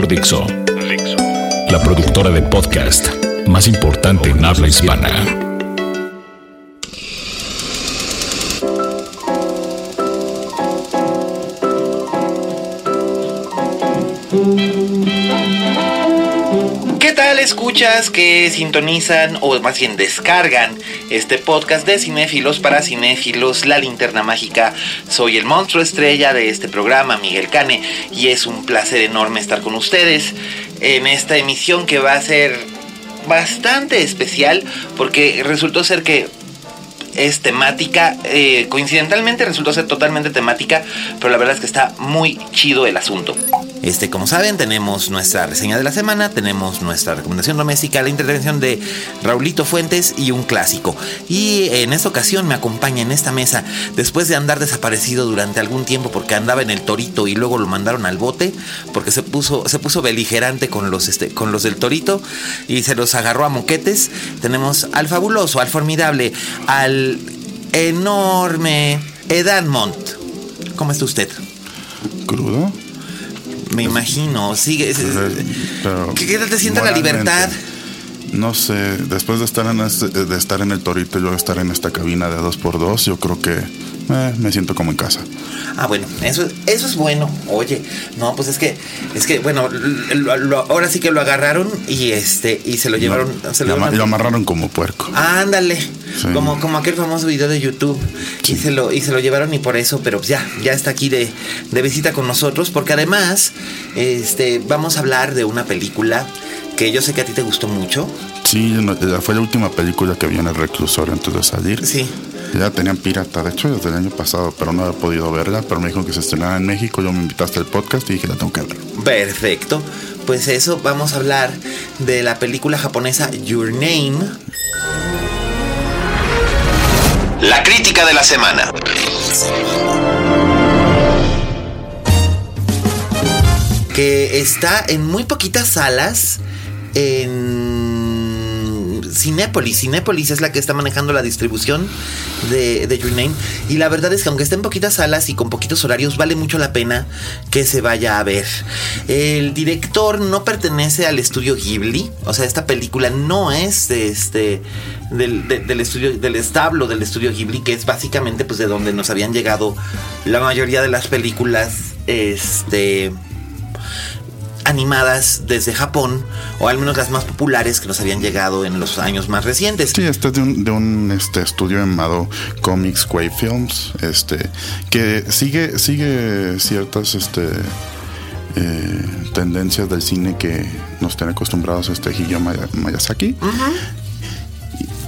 Por Dixo. La productora de podcast más importante en habla hispana. Escuchas que sintonizan o más bien descargan este podcast de cinéfilos para cinéfilos, La Linterna Mágica? Soy el monstruo estrella de este programa, Miguel Cane, y es un placer enorme estar con ustedes en esta emisión que va a ser bastante especial porque resultó ser que es temática, eh, coincidentalmente resultó ser totalmente temática, pero la verdad es que está muy chido el asunto. Este, como saben, tenemos nuestra reseña de la semana, tenemos nuestra recomendación doméstica, la intervención de Raulito Fuentes y un clásico. Y en esta ocasión me acompaña en esta mesa, después de andar desaparecido durante algún tiempo porque andaba en el torito y luego lo mandaron al bote, porque se puso, se puso beligerante con los, este, con los del torito y se los agarró a moquetes. Tenemos al fabuloso, al formidable, al enorme Edan Montt. ¿Cómo está usted? ¿Crudo? Me imagino, sigue. Pero ¿Qué tal te siente la libertad? No sé, después de estar, en este- de estar en el torito y luego estar en esta cabina de 2x2, yo creo que eh, me siento como en casa. Ah, bueno, eso, eso es bueno. Oye, no, pues es que, es que, bueno, lo- lo- ahora sí que lo agarraron y este, y se lo llevaron. se lo, lo ama- llevaron- lo amarraron como puerco. Ándale, Sí. como, como aquel famoso video de YouTube. Y, se lo, y se lo llevaron y por eso, pero ya, ya está aquí de, de visita con nosotros, porque además, este, vamos a hablar de una película que yo sé que a ti te gustó mucho. Sí, fue la última película que vi en el reclusorio antes de salir. Sí. Ya tenían pirata, de hecho desde el año pasado, pero no había podido verla, pero me dijo que se estrenara en México, yo me invitaste al podcast y dije la tengo que ver. Perfecto. Pues eso, vamos a hablar de la película japonesa Your Name. La crítica de la semana. que está en muy poquitas salas en Cinépolis. Cinépolis es la que está manejando la distribución de, de Your Name. Y la verdad es que aunque esté en poquitas salas y con poquitos horarios, vale mucho la pena que se vaya a ver. El director no pertenece al estudio Ghibli. O sea, esta película no es de este. Del, de- del estudio, del establo del estudio Ghibli, que es básicamente pues de donde nos habían llegado la mayoría de las películas. Este animadas desde Japón, o al menos las más populares que nos habían llegado en los años más recientes. Sí, este es de un, de un este, estudio llamado Comics Quay Films, este, que sigue, sigue ciertas este, eh, tendencias del cine que nos tiene acostumbrados este Maya- Miyazaki.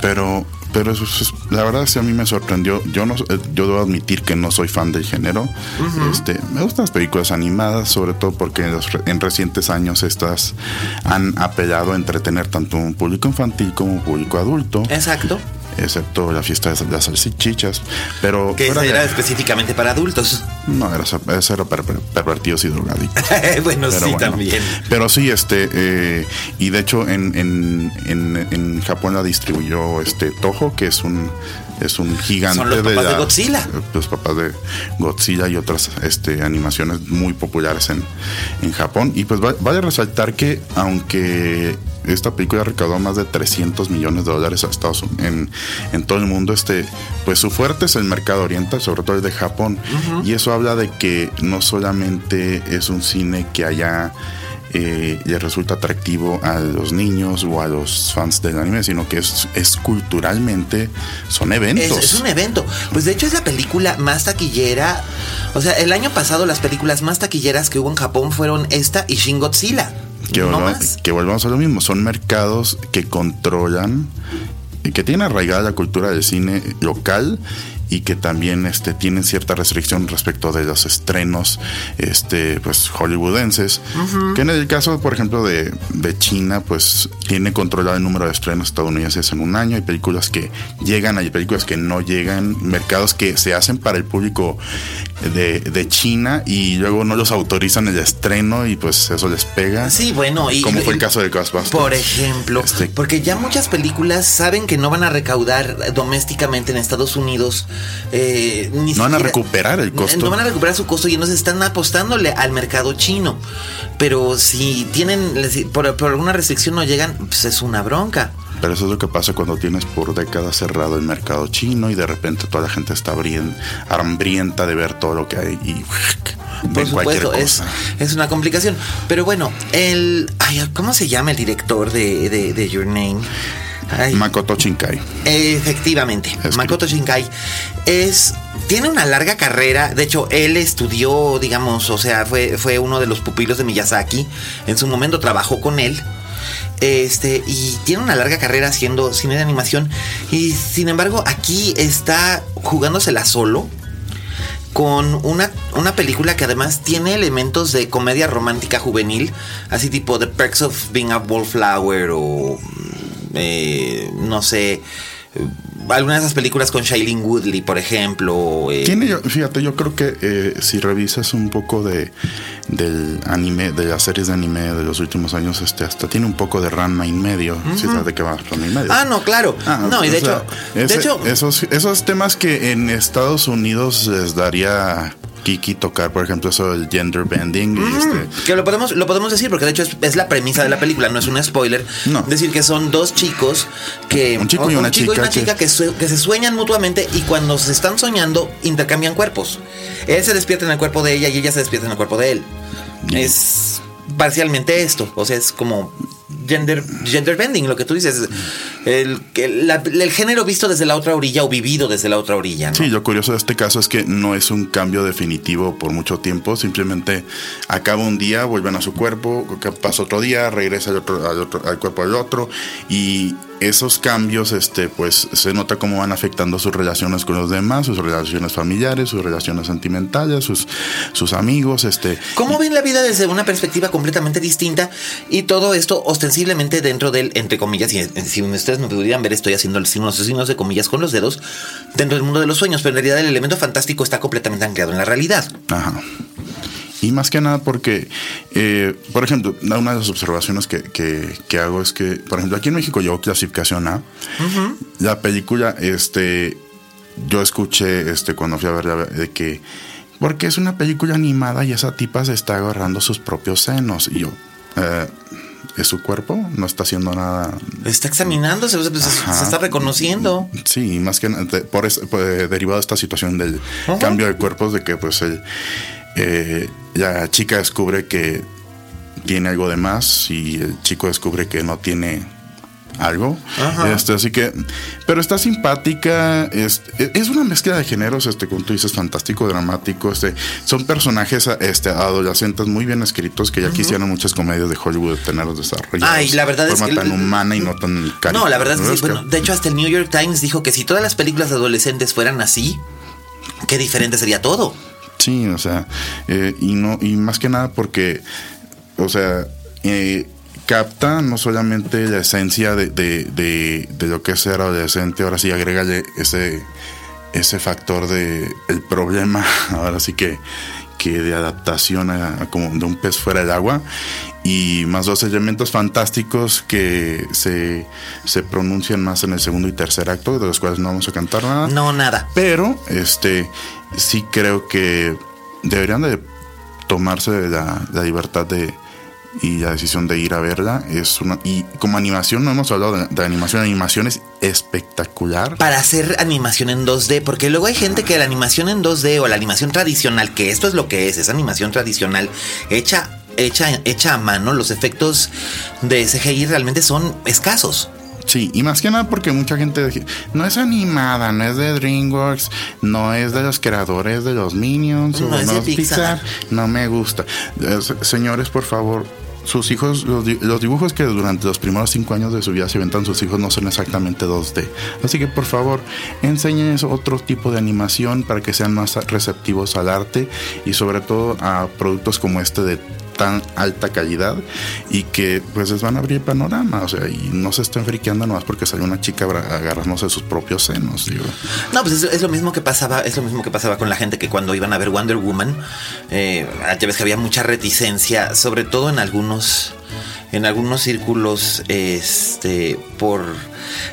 Pero, pero eso es- la verdad es que a mí me sorprendió. Yo no, eh, yo debo admitir que no soy fan del género. Este, me gustan las películas animadas, sobre todo porque en, los en recientes años estas han apelado a entretener tanto un público infantil como un público adulto, Exacto. Excepto la fiesta de las salchichas. Pero Que de- era específicamente para adultos. no, era, eso era para per- pervertidos y drogadictos. bueno, Pero sí, bueno. también. Pero sí, este, eh, y de hecho en, en, en, en Japón la distribuyó este Toho, que es un es un gigante Son los papás de Godzilla. Los papás de Godzilla y otras este, animaciones muy populares en, en Japón. Y pues va- vale resaltar que aunque esta película recaudó más de 300 millones de dólares a Estados Unidos en, en todo el mundo, este, pues su fuerte es el mercado oriental, sobre todo el de Japón. Y eso habla de que no solamente es un cine que haya eh, le resulta atractivo a los niños o a los fans del anime, sino que es, es culturalmente, son Es, eventos. es un evento. Pues de hecho es la película más taquillera. O sea, el año pasado las películas más taquilleras que hubo en Japón fueron esta y Shin Godzilla. que, no volvamos, más. que volvamos a lo mismo, son mercados que controlan y que tienen arraigada la cultura del cine local y que también este, tienen cierta restricción respecto de los estrenos este, pues, hollywoodenses. Que en el caso, por ejemplo, de, de China, pues tiene controlado el número de estrenos estadounidenses en un año. Hay películas que llegan, hay películas que no llegan, mercados que se hacen para el público de, de China y luego no los autorizan el estreno y pues eso les pega. Sí, bueno, y como fue el caso de Ghostbusters. Por ejemplo, Este- porque ya muchas películas saben que no van a recaudar domésticamente en Estados Unidos. eh, ni No van a recuperar el costo. No van a recuperar su costo y entonces están apostándole al mercado chino. Pero si tienen, por, por alguna restricción no llegan, pues es una bronca. Pero eso es lo que pasa cuando tienes por décadas cerrado el mercado chino y de repente toda la gente está hambrienta de ver todo lo que hay y Por supuesto, es, es una complicación. Pero bueno, el. ay, ¿Cómo se llama el director de, de- de Your Name? Ay, Makoto Shinkai. Efectivamente. Makoto Shinkai es tiene una larga carrera. De hecho, él estudió, digamos, o sea, fue, fue uno de los pupilos de Miyazaki. En su momento trabajó con él. Este, y tiene una larga carrera haciendo cine de animación. Y sin embargo, aquí está jugándosela solo. Con una, una película que además tiene elementos de comedia romántica juvenil, así tipo The Perks of Being a Wallflower o eh, no sé, algunas de esas películas con Shailene Woodley, por ejemplo. eh, Tiene, yo- fíjate, yo creo que eh, si revisas un poco de del anime, de las series de anime de los últimos años, este hasta tiene un poco de Ranma en medio. Si sabes de qué va Ranma en medio. Ah, no, claro. Ah, no, y de hecho, de hecho, esos, esos temas que en Estados Unidos les daría Kiki tocar, por ejemplo, eso del gender bending. y este, Que lo podemos, lo podemos decir, porque de hecho es, es la premisa de la película, no es un spoiler. No. Decir que son dos chicos que. Un chico y una chico y chica una que- chica que se sueñan mutuamente y cuando se están soñando intercambian cuerpos. Él se despierta en el cuerpo de ella y ella se despierta en el cuerpo de él. Es parcialmente esto. O sea, es como gender, gender bending, lo que tú dices. El, la- el género visto desde la otra orilla o vivido desde la otra orilla. ¿no? Sí, lo curioso de este caso es que no es un cambio definitivo por mucho tiempo, simplemente acaba un día, vuelven a su cuerpo, pasa otro día, regresa al, otro, al, otro- al cuerpo del otro y esos cambios, este, pues se nota cómo van afectando sus relaciones con los demás, sus relaciones familiares, sus relaciones sentimentales, sus, sus amigos, este. ¿Cómo ven la vida desde una perspectiva completamente distinta? Y todo esto ostensiblemente dentro del, entre comillas, y si ustedes me pudieran ver, estoy haciendo unos signos de comillas con los dedos, dentro del mundo de los sueños, pero en realidad el elemento fantástico está completamente anclado en la realidad. Ajá. Y más que nada porque, eh, por ejemplo, una de las observaciones que, que- que hago es que, por ejemplo, aquí en México llegó clasificación A. La película, este, yo escuché este, cuando fui a verla de que, porque es una película animada y esa tipa se está agarrando sus propios senos. Y yo, eh, ¿es su cuerpo? No está haciendo nada Está examinándose, pues, se, está reconociendo. Sí, más que nada, por, es- por, eh, derivado de esta situación del Ajá. cambio de cuerpos, de que pues el, eh, la chica descubre que tiene algo de más y el chico descubre que no tiene algo. Ajá. Este, así que, pero está simpática, es, es una mezcla de géneros, este, como tú dices, fantástico, dramático, este, son personajes este, adolescentes muy bien escritos que ya quisieran muchas comedias de Hollywood tenerlos desarrollados. Ay, la verdad de es forma que- tan humana y no tan No, la verdad es que sí. Bueno, de hecho, hasta el New York Times dijo que si todas las películas de adolescentes fueran así, qué diferente sería todo. Sí, o sea, eh, y no, y más que nada porque, o sea, eh, capta no solamente la esencia de, de, de, lo que es ser adolescente, ahora sí agrégale ese, ese factor de el problema, ahora sí que, que de adaptación a, a como de un pez fuera del agua y más dos elementos fantásticos que se, se pronuncian más en el segundo y tercer acto, de los cuales no vamos a cantar nada. No, nada. Pero, este, sí creo que deberían de tomarse la, la libertad de y la decisión de ir a verla. Es una, y como animación, no hemos hablado de, de animación, animación es espectacular. Para hacer animación en 2D, porque luego hay gente que la animación en 2D o la animación tradicional, que esto es lo que es, es animación tradicional, hecha, hecha, hecha a mano, los efectos de CGI realmente son escasos. Sí, y más que nada porque mucha gente no es animada, no es de DreamWorks, no es de los creadores de los Minions, No o es no de Pixar. Pixar, no me gusta. Eh, se- señores, por favor, sus hijos, los, dibujos que durante los primeros cinco años de su vida se inventan sus hijos no son exactamente 2D. Así que por favor, enséñenles otro tipo de animación para que sean más receptivos al arte y sobre todo a productos como este de tan alta calidad y que pues les van a abrir panorama, o sea, y no se estén friqueando nomás porque salió una chica agarrándose sus propios senos, digo. No, pues es, lo mismo que pasaba, es lo mismo que pasaba con la gente que cuando iban a ver Wonder Woman, eh, ya ves que había mucha reticencia, sobre todo en algunos en algunos círculos, este, por...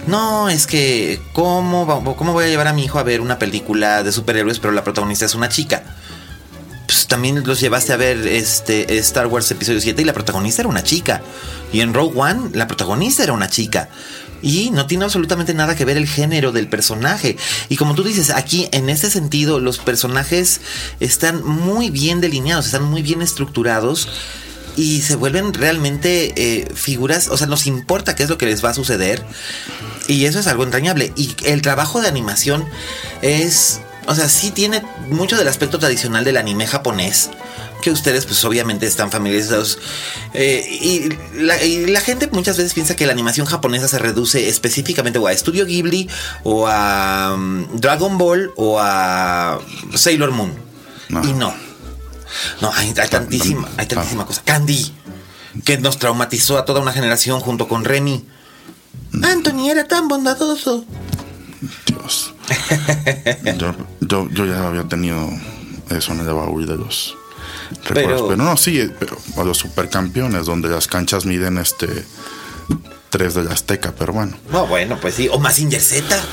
No, es que, ¿cómo, ¿cómo voy a llevar a mi hijo a ver una película de superhéroes, pero la protagonista es una chica? Pues también los llevaste a ver este Star Wars Episodio 7 y la protagonista era una chica. Y en Rogue One la protagonista era una chica. Y no tiene absolutamente nada que ver el género del personaje. Y como tú dices, aquí en este sentido los personajes están muy bien delineados, están muy bien estructurados y se vuelven realmente eh, figuras, o sea, nos importa qué es lo que les va a suceder y eso es algo entrañable. Y el trabajo de animación es o sea, sí tiene mucho del aspecto tradicional del anime japonés, que ustedes pues obviamente están familiarizados. Eh, y, la, gente muchas veces piensa que la animación japonesa se reduce específicamente o a Studio Ghibli o a um, Dragon Ball o a Sailor Moon. Y no. No, hay, tantísima, hay tantísima cosa. Candy, que nos traumatizó a toda una generación junto con Remy. Mm. Anthony era tan bondadoso. Dios. yo, yo, ya había tenido eso en el baúl de los recuerdos. Pero, no, sí, pero a los supercampeones, donde las canchas miden este tres de la Azteca, pero bueno. No, bueno, pues sí. O más Z.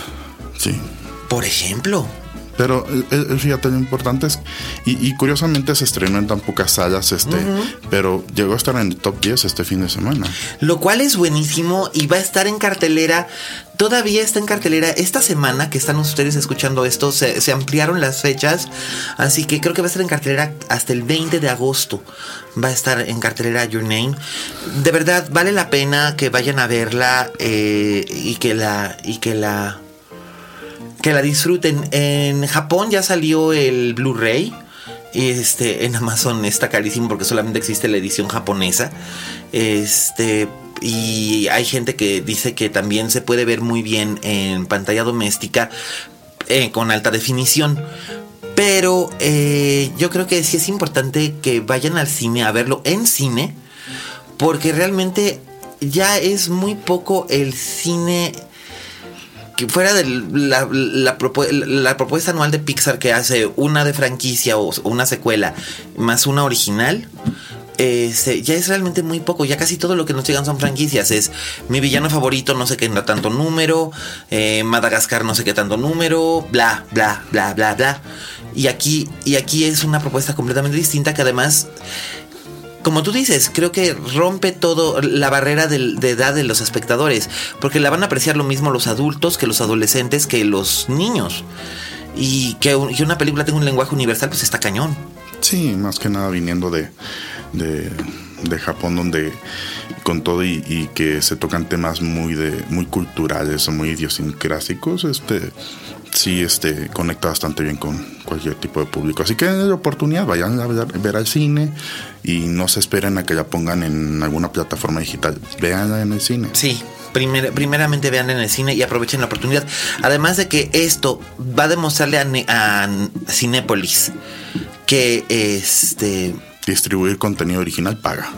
Sí. Por ejemplo. Pero eh, eh, fíjate, lo importante es, y, curiosamente se estrenó en tan pocas salas, este, pero llegó a estar en el top 10 este fin de semana. Lo cual es buenísimo y va a estar en cartelera. Todavía está en cartelera esta semana que están ustedes escuchando esto, se, se ampliaron las fechas, así que creo que va a estar en cartelera hasta el 20 de agosto. Va a estar en cartelera Your Name. De verdad, vale la pena que vayan a verla eh, y que la... Y que la que la disfruten. En Japón ya salió el Blu-ray. Este, en Amazon está carísimo porque solamente existe la edición japonesa. Este, y hay gente que dice que también se puede ver muy bien en pantalla doméstica eh, con alta definición. Pero eh, yo creo que sí es importante que vayan al cine a verlo en cine. Porque realmente ya es muy poco el cine que fuera de la, propuesta anual de Pixar que hace una de franquicia o una secuela más una original, este, ya es realmente muy poco. Ya casi todo lo que nos llegan son franquicias. Es mi villano favorito, no sé qué tanto número. Eh, Madagascar, no sé qué tanto número. Bla, bla, bla, bla, bla. Y aquí, y aquí es una propuesta completamente distinta que además como tú dices, creo que rompe todo la barrera de, edad de los espectadores, porque la van a apreciar lo mismo los adultos que los adolescentes que los niños. Y que, una película tenga un lenguaje universal, pues está cañón. Sí, más que nada viniendo de, de, Japón, donde con todo y, que se tocan temas muy de muy culturales o muy idiosincrásicos, este sí este, conecta bastante bien con cualquier tipo de público. Así que de oportunidad, vayan a ver, al cine y no se esperen a que la pongan en alguna plataforma digital. Veanla en el cine. Sí, primeramente vean en el cine y aprovechen la oportunidad. Además de que esto va a demostrarle a, a Cinépolis que este distribuir contenido original paga.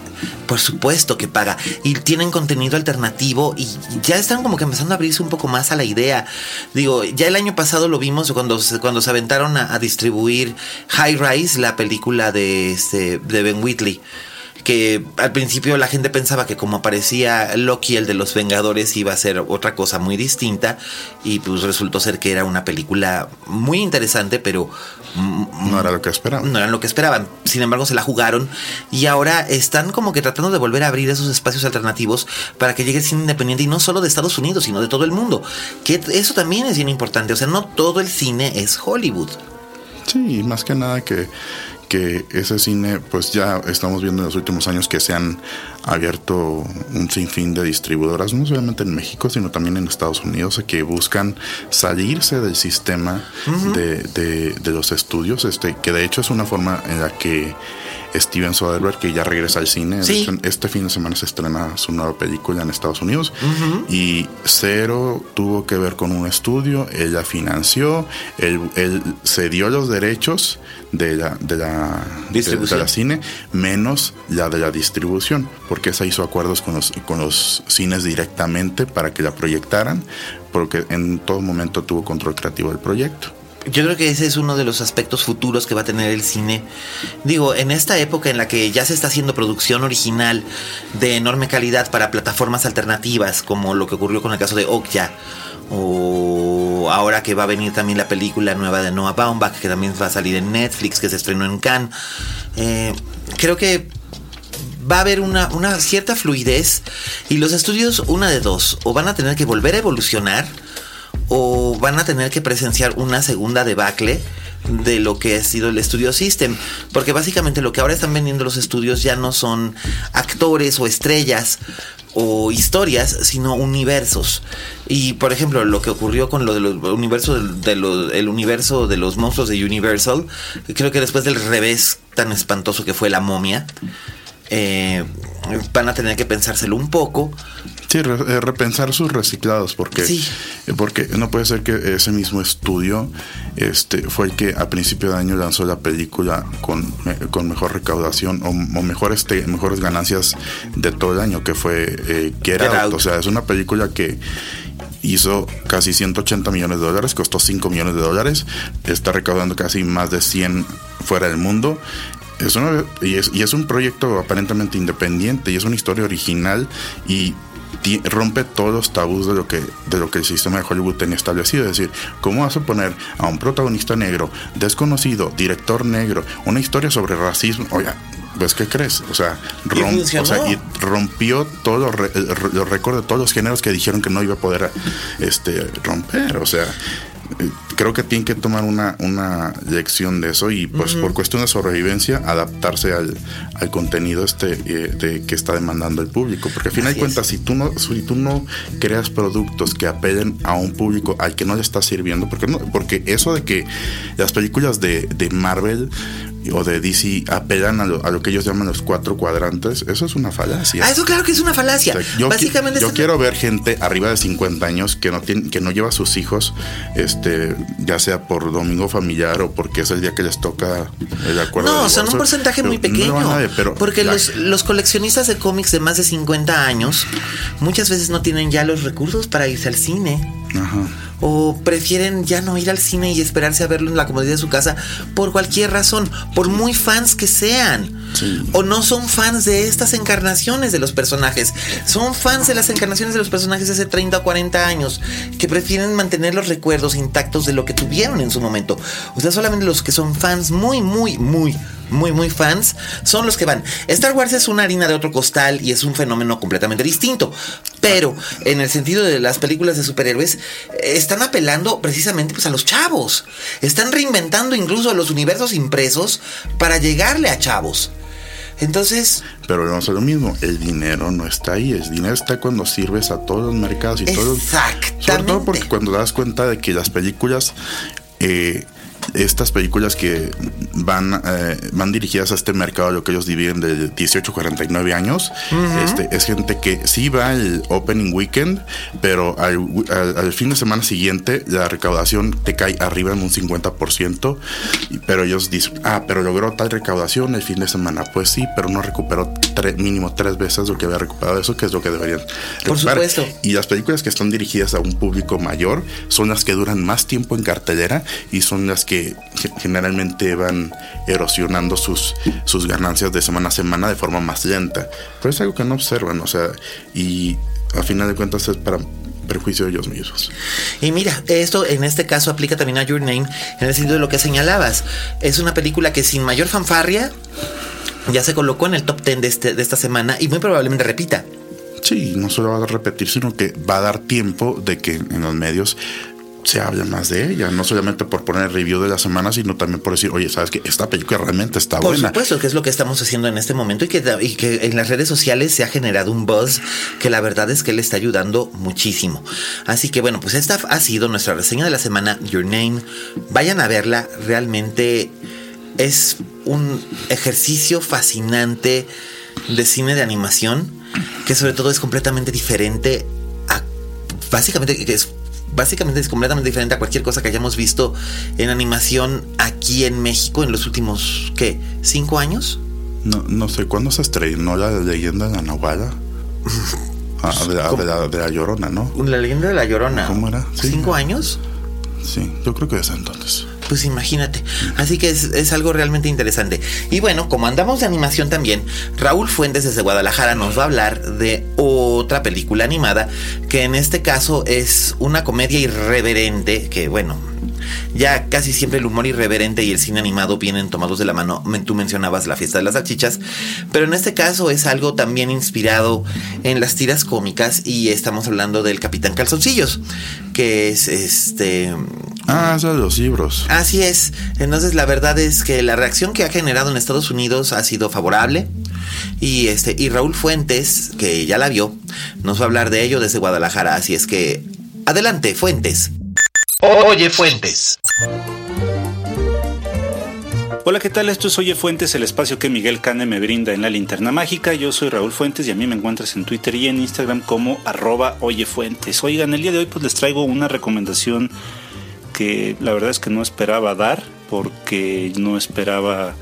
Por supuesto que paga. Y tienen contenido alternativo y ya están como que empezando a abrirse un poco más a la idea. Digo, ya el año pasado lo vimos cuando, cuando se aventaron a, distribuir High Rise, la película de, este, de Ben Whitley que al principio la gente pensaba que como aparecía Loki, el de los Vengadores, iba a ser otra cosa muy distinta y pues resultó ser que era una película muy interesante, pero no era lo que esperaban. No era lo que esperaban. Sin embargo, se la jugaron y ahora están como que tratando de volver a abrir esos espacios alternativos para que llegue el cine independiente y no solo de Estados Unidos, sino de todo el mundo. Que eso también es bien importante. O sea, no todo el cine es Hollywood. Sí, más que nada que que ese cine, pues ya estamos viendo en los últimos años que se han abierto un sinfín de distribuidoras, no solamente en México, sino también en Estados Unidos, que buscan salirse del sistema de, de, los estudios, este, que de hecho es una forma en la que Steven Soderbergh, que ya regresa al cine. Este fin de semana se estrena su nueva película en Estados Unidos. Y cero tuvo que ver con un estudio. Ella financió, él, él cedió los derechos de la, de la, de, la cine, menos la de la distribución, porque esa hizo acuerdos con los, con los cines directamente para que la proyectaran, porque en todo momento tuvo control creativo del proyecto. Yo creo que ese es uno de los aspectos futuros que va a tener el cine. Digo, en esta época en la que ya se está haciendo producción original de enorme calidad para plataformas alternativas, como lo que ocurrió con el caso de Okja, o ahora que va a venir también la película nueva de Noah Baumbach, que también va a salir en Netflix, que se estrenó en Cannes, eh, creo que va a haber una, una cierta fluidez y los estudios, una de dos, o van a tener que volver a evolucionar, o van a tener que presenciar una segunda debacle de lo que ha sido el Studio System. Porque básicamente lo que ahora están vendiendo los estudios ya no son actores o estrellas o historias, sino universos. Y por ejemplo, lo que ocurrió con lo del universo de, el universo de los monstruos de Universal, creo que después del revés tan espantoso que fue la momia, eh, van a tener que pensárselo un poco. Sí, eh, repensar sus reciclados, porque, eh, porque no puede ser que ese mismo estudio este, fue el que a principio de año lanzó la película con, con mejor recaudación o, mejor este, mejores ganancias de todo el año, que fue eh, Get, Out. O sea, es una película que hizo casi 180 millones de dólares, costó 5 millones de dólares, está recaudando casi más de 100 fuera del mundo. Es y, es, y es un proyecto aparentemente independiente y es una historia original y rompe todos los tabús de lo que de lo que el sistema de Hollywood tenía establecido, es decir, cómo vas a poner a un protagonista negro, desconocido, director negro, una historia sobre racismo, oye, pues qué crees, o sea, rompió todos los, récords de todos los géneros que dijeron que no iba a poder este romper, o sea, creo que tienen que tomar una, una lección de eso y pues por cuestión de sobrevivencia adaptarse al, contenido este eh, de, que está demandando el público. Porque al final de cuentas, si tú, no, si tú no creas productos que apelen a un público al que no le está sirviendo, porque, no, porque eso de que las películas de, de Marvel o de DC apelan a lo, que ellos llaman los cuatro cuadrantes, eso es una falacia. Ah, eso claro que es una falacia. yo Básicamente yo quiero ver gente arriba de 50 años que no tiene, que no lleva a sus hijos, este, ya sea por domingo familiar o porque es el día que les toca el acuerdo. No, son un porcentaje muy pequeño. pero porque los, los coleccionistas de cómics de más de 50 años muchas veces no tienen ya los recursos para irse al cine. Ajá o prefieren ya no ir al cine y esperarse a verlo en la comodidad de su casa por cualquier razón, por muy fans que sean. O no son fans de estas encarnaciones de los personajes, son fans de las encarnaciones de los personajes de hace 30 o 40 años, que prefieren mantener los recuerdos intactos de lo que tuvieron en su momento. O sea, solamente los que son fans muy, muy, muy, muy, muy fans, son los que van. Star Wars es una harina de otro costal y es un fenómeno completamente distinto. Pero en el sentido de las películas de superhéroes, están apelando precisamente pues, a los chavos. Están reinventando incluso los universos impresos para llegarle a chavos. Entonces. Pero vamos a lo mismo, el dinero no está ahí, el dinero está cuando sirves a todos los mercados y todos. Exactamente. Sobre todo porque cuando das cuenta de que las películas eh, estas películas que van, eh, van dirigidas a este mercado, lo que ellos dividen de 18 a 49 años, este, es gente que sí va el opening weekend, pero al, fin de semana siguiente la recaudación te cae arriba en un 50%, pero ellos dicen, ah, pero logró tal recaudación el fin de semana. Pues sí, pero no recuperó mínimo tres veces lo que había recuperado eso, que es lo que deberían Por supuesto. Y las películas que están dirigidas a un público mayor son las que duran más tiempo en cartelera y son las que generalmente van erosionando sus, sus ganancias de semana a semana de forma más lenta. Pero es algo que no observan, o sea, y a final de cuentas es para perjuicio de ellos mismos. Y mira, esto en este caso aplica también a Your Name en el sentido de lo que señalabas. Es una película que sin mayor fanfarria ya se colocó en el top 10 de, este, de esta semana y muy probablemente repita. Sí, no solo va a repetir, sino que va a dar tiempo de que en los medios se hable más de ella, no solamente por poner el review de la semana, sino también por decir, oye, sabes que esta película realmente está buena. Por supuesto, que es lo que estamos haciendo en este momento y que, y que en las redes sociales se ha generado un buzz que la verdad es que le está ayudando muchísimo. Así que bueno, pues esta ha sido nuestra reseña de la semana, Your Name. Vayan a verla, realmente es un ejercicio fascinante de cine de animación que sobre todo es completamente diferente a básicamente es básicamente es completamente diferente a cualquier cosa que hayamos visto en animación aquí en México en los últimos, ¿qué? ¿Cinco años? No, no sé, ¿cuándo se estrenó la leyenda de la Nahuala? Ah, de, la, Llorona, ¿no? La leyenda de la Llorona. ¿Cómo era? ¿Cinco años? Sí, yo creo que desde entonces. Pues imagínate. Así que es, algo realmente interesante. Y bueno, como andamos de animación también, Raúl Fuentes desde Guadalajara nos va a hablar de otra película animada que en este caso es una comedia irreverente que bueno, ya casi siempre el humor irreverente y el cine animado vienen tomados de la mano. Tú mencionabas la fiesta de las salchichas, pero en este caso es algo también inspirado en las tiras cómicas y estamos hablando del Capitán Calzoncillos, que es este... Ah, son los libros. Así es. Entonces la verdad es que la reacción que ha generado en Estados Unidos ha sido favorable. Y este, y Raúl Fuentes, que ya la vio, nos va a hablar de ello desde Guadalajara. Así es que adelante, Fuentes. Oye Fuentes. Hola, ¿qué tal? Esto es Oye Fuentes, el espacio que Miguel Cane me brinda en la linterna mágica. Yo soy Raúl Fuentes y a mí me encuentras en Twitter y en Instagram como arroba Oye Fuentes. Oigan, el día de hoy pues les traigo una recomendación que la verdad es que no esperaba dar porque no esperaba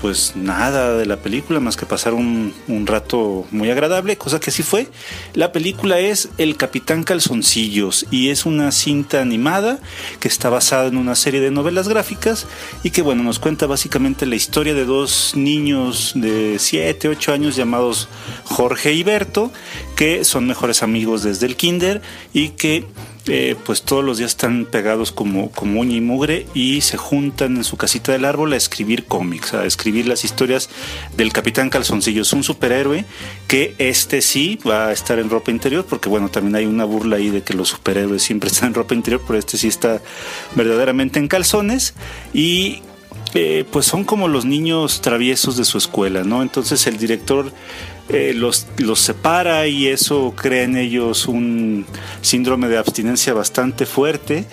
pues nada de la película más que pasar un, rato muy agradable, cosa que sí fue. La película es El Capitán Calzoncillos y es una cinta animada que está basada en una serie de novelas gráficas y que bueno, nos cuenta básicamente la historia de dos niños de 7, 8 años llamados Jorge y Berto, que son mejores amigos desde el kinder y que eh, pues todos los días están pegados como, como uña y mugre y se juntan en su casita del árbol a escribir cómics, a escribir las historias del Capitán Calzoncillos, un superhéroe que este sí va a estar en ropa interior, porque bueno, también hay una burla ahí de que los superhéroes siempre están en ropa interior, pero este sí está verdaderamente en calzones y eh, pues son como los niños traviesos de su escuela, ¿no? Entonces el director eh, los, los separa y eso crea en ellos un síndrome de abstinencia bastante fuerte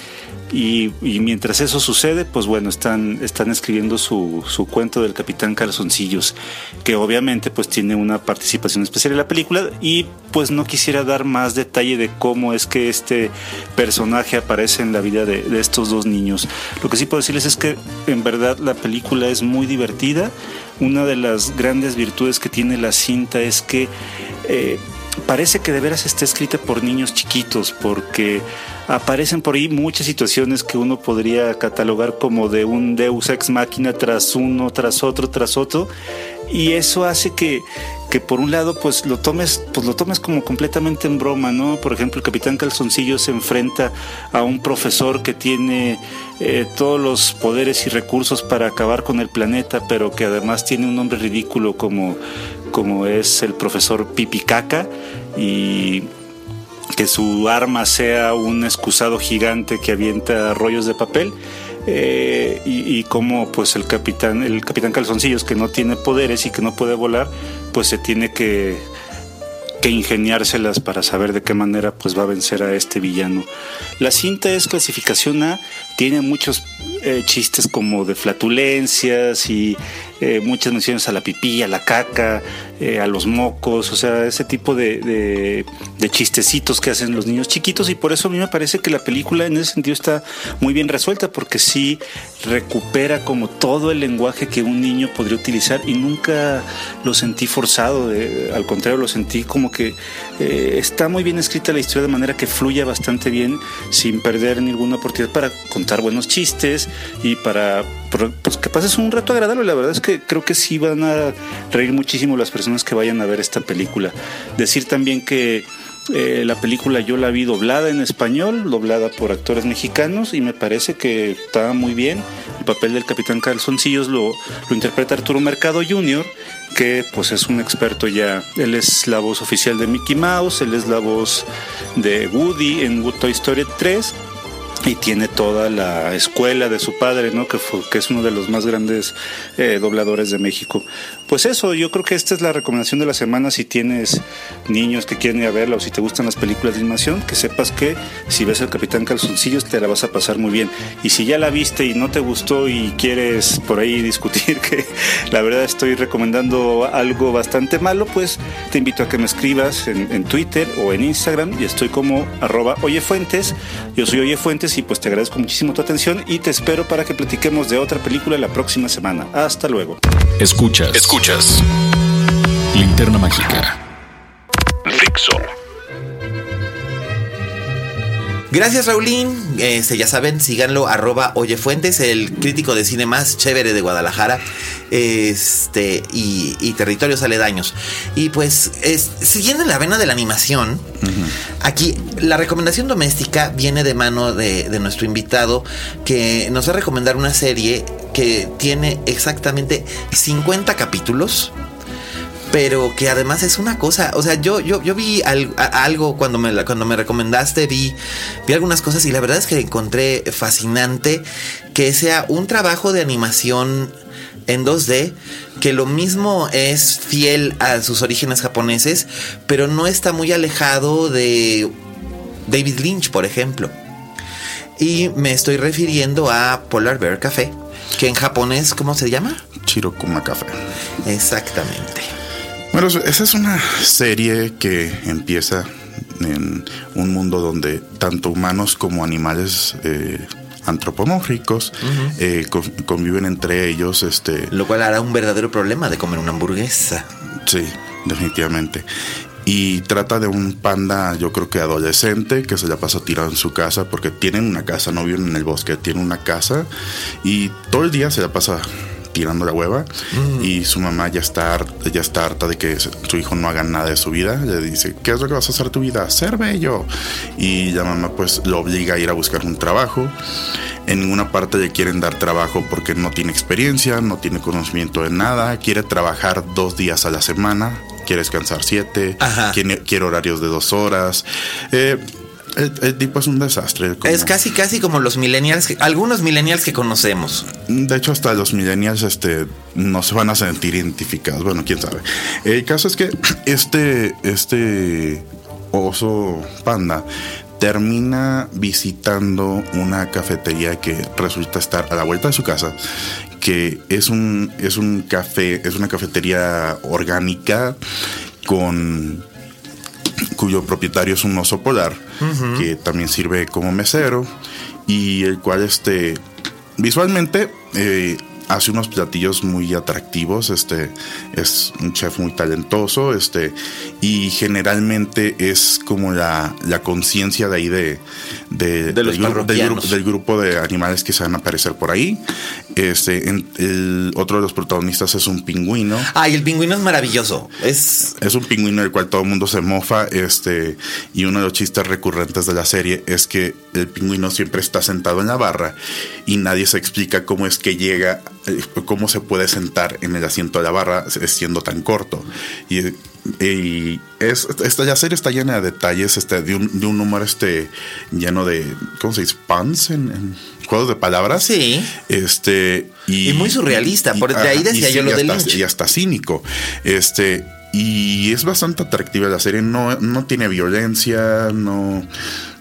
y, mientras eso sucede, pues bueno, están, están escribiendo su, su, cuento del Capitán Calzoncillos, que obviamente pues tiene una participación especial en la película y pues no quisiera dar más detalle de cómo es que este personaje aparece en la vida de, de estos dos niños. Lo que sí puedo decirles es que en verdad la película es muy divertida. Una de las grandes virtudes que tiene la cinta es que eh, parece que de veras está escrita por niños chiquitos, porque aparecen por ahí muchas situaciones que uno podría catalogar como de un deus ex máquina tras uno, tras otro, tras otro, y eso hace que, que por un lado pues lo tomes pues lo tomes como completamente en broma no por ejemplo el capitán calzoncillo se enfrenta a un profesor que tiene eh, todos los poderes y recursos para acabar con el planeta pero que además tiene un nombre ridículo como como es el profesor Pipicaca y que su arma sea un excusado gigante que avienta rollos de papel eh, y, y como pues el capitán el capitán calzoncillos que no tiene poderes y que no puede volar pues se tiene que que ingeniárselas para saber de qué manera pues va a vencer a este villano. La cinta es clasificación A, tiene muchos eh, chistes como de flatulencias y eh, muchas menciones a la pipí, a la caca, eh, a los mocos, o sea, ese tipo de, de, chistecitos que hacen los niños chiquitos y por eso a mí me parece que la película en ese sentido está muy bien resuelta porque sí recupera como todo el lenguaje que un niño podría utilizar y nunca lo sentí forzado, al contrario lo sentí como que está muy bien escrita la historia de manera que fluya bastante bien sin perder ninguna oportunidad para contar buenos chistes y para pues, que pases un rato agradable. La verdad es que creo que sí van a reír muchísimo las personas que vayan a ver esta película. Decir también que eh, la película yo la vi doblada en español, doblada por actores mexicanos y me parece que está muy bien. El papel del Capitán Calzoncillos lo, lo interpreta Arturo Mercado Jr., que pues es un experto ya. Él es la voz oficial de Mickey Mouse, él es la voz de Woody en Toy Story 3 y tiene toda la escuela de su padre, ¿no? Que, fue, que es uno de los más grandes eh, dobladores de México. Pues eso, yo creo que esta es la recomendación de la semana si tienes niños que quieren ir a verla o si te gustan las películas de animación, que sepas que si ves el Capitán Calzoncillos te la vas a pasar muy bien. Y si ya la viste y no te gustó y quieres por ahí discutir que la verdad estoy recomendando algo bastante malo, pues te invito a que me escribas en, en Twitter o en Instagram y estoy como arroba oyefuentes. Yo soy Oyefuentes y pues te agradezco muchísimo tu atención y te espero para que platiquemos de otra película la próxima semana. Hasta luego. Escuchas. Escuchas. Linterna Mágica. Fixo. Gracias, Raulín. Este, ya saben, síganlo, arroba Oyefuentes, el crítico de cine más chévere de Guadalajara este, y, territorios aledaños. Y pues, siguiendo en la vena de la animación, aquí la recomendación doméstica viene de mano de, de nuestro invitado que nos va a recomendar una serie que tiene exactamente 50 capítulos pero que además es una cosa, o sea, yo, yo, yo vi algo cuando me, cuando me recomendaste, vi, vi algunas cosas y la verdad es que encontré fascinante que sea un trabajo de animación en 2D que lo mismo es fiel a sus orígenes japoneses, pero no está muy alejado de David Lynch, por ejemplo. Y me estoy refiriendo a Polar Bear Café, que en japonés, ¿cómo se llama? Chirokuma Café. Exactamente. Bueno, esa es una serie que empieza en un mundo donde tanto humanos como animales eh, antropomórficos eh, conviven entre ellos. Este, Lo cual hará un verdadero problema de comer una hamburguesa. Sí, definitivamente. Y trata de un panda, yo creo que adolescente, que se la pasa tirado en su casa, porque tienen una casa, no viven en el bosque, tienen una casa y todo el día se la pasa tirando la hueva mm. y su mamá ya está, ya está harta de que su hijo no haga nada de su vida. Le dice, ¿qué es lo que vas a hacer tu vida? Ser bello. Y la mamá pues lo obliga a ir a buscar un trabajo. En ninguna parte le quieren dar trabajo porque no tiene experiencia, no tiene conocimiento de nada, quiere trabajar dos días a la semana, quiere descansar siete, quiere, quiere, horarios de dos horas. Eh, el, tipo es un desastre. Es casi, casi como los millennials, algunos millennials que conocemos. De hecho, hasta los millennials este, no se van a sentir identificados. Bueno, quién sabe. El caso es que este, este oso panda termina visitando una cafetería que resulta estar a la vuelta de su casa, que es un, es un café, es una cafetería orgánica con cuyo propietario es un oso polar, que también sirve como mesero, y el cual este, visualmente eh, hace unos platillos muy atractivos, este es un chef muy talentoso, este y generalmente es como la, la conciencia de ahí de, de, del, grupo, del, grupo, de animales que se van a aparecer por ahí. Este el otro de los protagonistas es un pingüino. Ay, el pingüino es maravilloso. Es es un pingüino del cual todo el mundo se mofa, este y uno de los chistes recurrentes de la serie es que el pingüino siempre está sentado en la barra y nadie se explica cómo es que llega cómo se puede sentar en el asiento de la barra siendo tan corto. Y, esta serie está llena de detalles, este, de, un, de un número este, lleno de, ¿cómo se dice? Puns en, juegos de palabras. Sí. Este, y, muy surrealista, por de ahí decía yo lo de Lynch. Y hasta cínico. Este, y es bastante atractiva la serie, no, no tiene violencia, no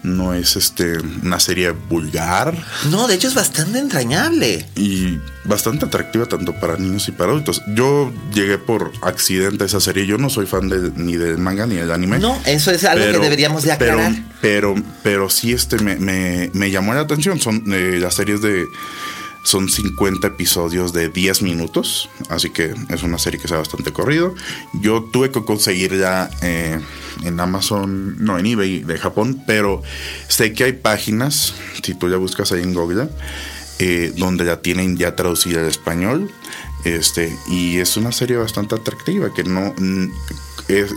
no es este una serie vulgar. No, de hecho es bastante entrañable. Y bastante atractiva tanto para niños y para adultos. Yo llegué por accidente a esa serie. Yo no soy fan de, ni del manga ni del anime. No, eso es algo que deberíamos de aclarar. Pero, pero, sí este me, me, llamó la atención. Son eh, las series de son 50 episodios de 10 minutos, así que es una serie que está bastante corrido. Yo tuve que conseguirla eh, en Amazon, no, en eBay de Japón, pero sé que hay páginas, si tú ya buscas ahí en Google, eh, donde la tienen ya traducida al español. Este, y es una serie bastante atractiva que no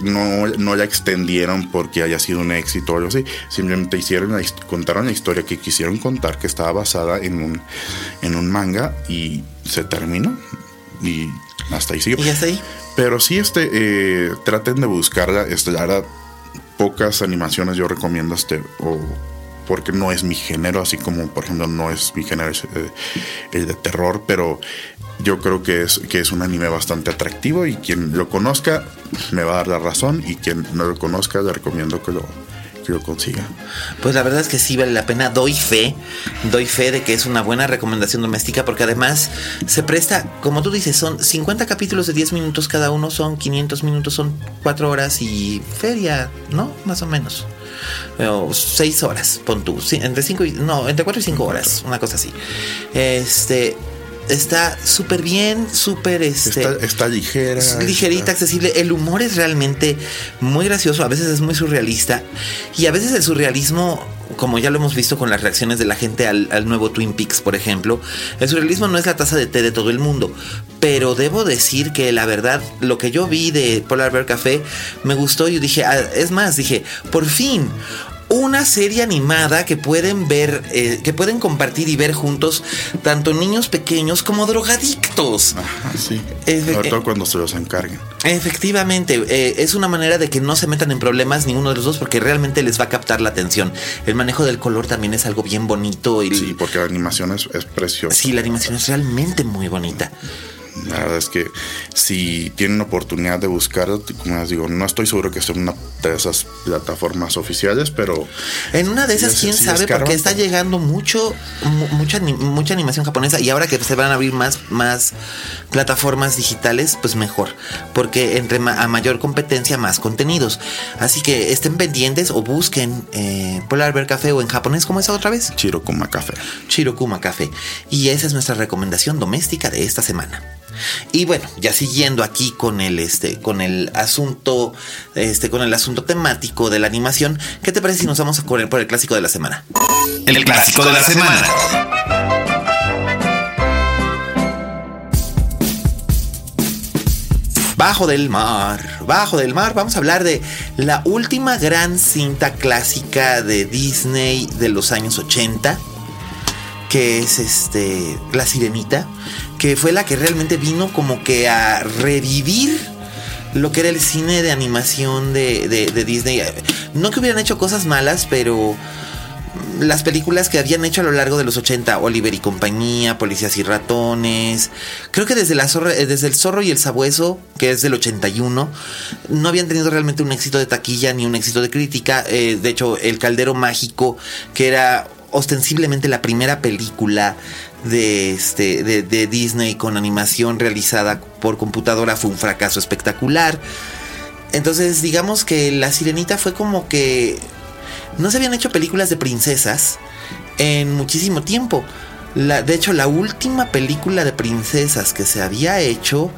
no, no la extendieron porque haya sido un éxito o algo así. Simplemente hicieron contaron la historia que quisieron contar, que estaba basada en un, en un manga y se terminó. Y hasta ahí siguió. ¿Y hasta ahí? Pero sí, este, eh, traten de buscarla. Este, la pocas animaciones yo recomiendo este, o porque no es mi género, así como por ejemplo no es mi género eh, el de terror, pero yo creo que es, que es un anime bastante atractivo y quien lo conozca me va a dar la razón y quien no lo conozca le recomiendo que lo, que lo consiga. Pues la verdad es que sí vale la pena, doy fe, doy fe de que es una buena recomendación doméstica porque además se presta, como tú dices, son 50 capítulos de 10 minutos cada uno, son 500 minutos, son 4 horas y feria, ¿no? Más o menos. O 6 horas, pon tú, entre 5 y, no, entre 4 y 5 horas, una cosa así. Este, está súper bien, súper este, está, ligera. Ligerita, accesible. El humor es realmente muy gracioso, a veces es muy surrealista. Y a veces el surrealismo, como ya lo hemos visto con las reacciones de la gente al, nuevo Twin Peaks, por ejemplo, el surrealismo no es la taza de té de todo el mundo. Pero debo decir que la verdad, lo que yo vi de Polar Bear Café me gustó. Y dije, ah, es más, dije, por fin, una serie animada que pueden ver, eh, que pueden compartir y ver juntos tanto niños pequeños como drogadictos. Ajá, sí. Sobre todo cuando se los encarguen. Efectivamente, eh, es una manera de que no se metan en problemas ninguno de los dos porque realmente les va a captar la atención. El manejo del color también es algo bien bonito. Y... Sí, porque la animación es, es preciosa. Sí, la animación es realmente muy bonita. La verdad es que si tienen oportunidad de buscar, como les digo, no estoy seguro que sea una de esas plataformas oficiales, pero... En una de esas, quién sabe, porque está llegando mucho, mucha, mucha animación japonesa y ahora que se van a abrir más, más plataformas digitales, pues mejor, porque entre a mayor competencia, más contenidos. Así que estén pendientes o busquen eh, Polar Bear Café o en japonés, ¿cómo es otra vez? Chirokuma Café. Chirokuma Café. Y esa es nuestra recomendación doméstica de esta semana. Y bueno, ya siguiendo aquí con el este con el asunto este con el asunto temático de la animación, ¿qué te parece si nos vamos a correr por el clásico de la semana? El, clásico, de la, semana. Bajo del mar, bajo del mar, vamos a hablar de la última gran cinta clásica de Disney de los años 80, que es este La Sirenita que fue la que realmente vino como que a revivir lo que era el cine de animación de, Disney. No que hubieran hecho cosas malas, pero las películas que habían hecho a lo largo de los 80, Oliver y compañía, Policías y Ratones, creo que desde, la eh, desde El Zorro y el Sabueso, que es del 81, no habían tenido realmente un éxito de taquilla ni un éxito de crítica. Eh, de hecho, El Caldero Mágico, que era ostensiblemente la primera película de, este, de, Disney con animación realizada por computadora fue un fracaso espectacular. Entonces digamos que La Sirenita fue como que no se habían hecho películas de princesas en muchísimo tiempo. La, de hecho, la última película de princesas que se había hecho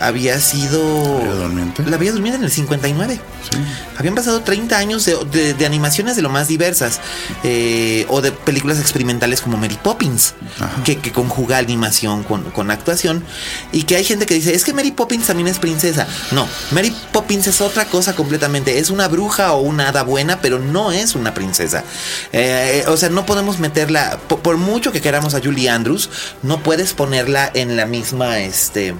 había sido. La Bella Durmiente en el 59. Habían pasado 30 años de, animaciones de lo más diversas. Eh, o de películas experimentales como Mary Poppins, que, conjuga animación con, actuación. Y que hay gente que dice: Es que Mary Poppins también es princesa. No, Mary Poppins es otra cosa completamente. Es una bruja o una hada buena, pero no es una princesa. Eh, o sea, no podemos meterla. Por, por mucho que queramos a Julie Andrews, no puedes ponerla en la misma. Este,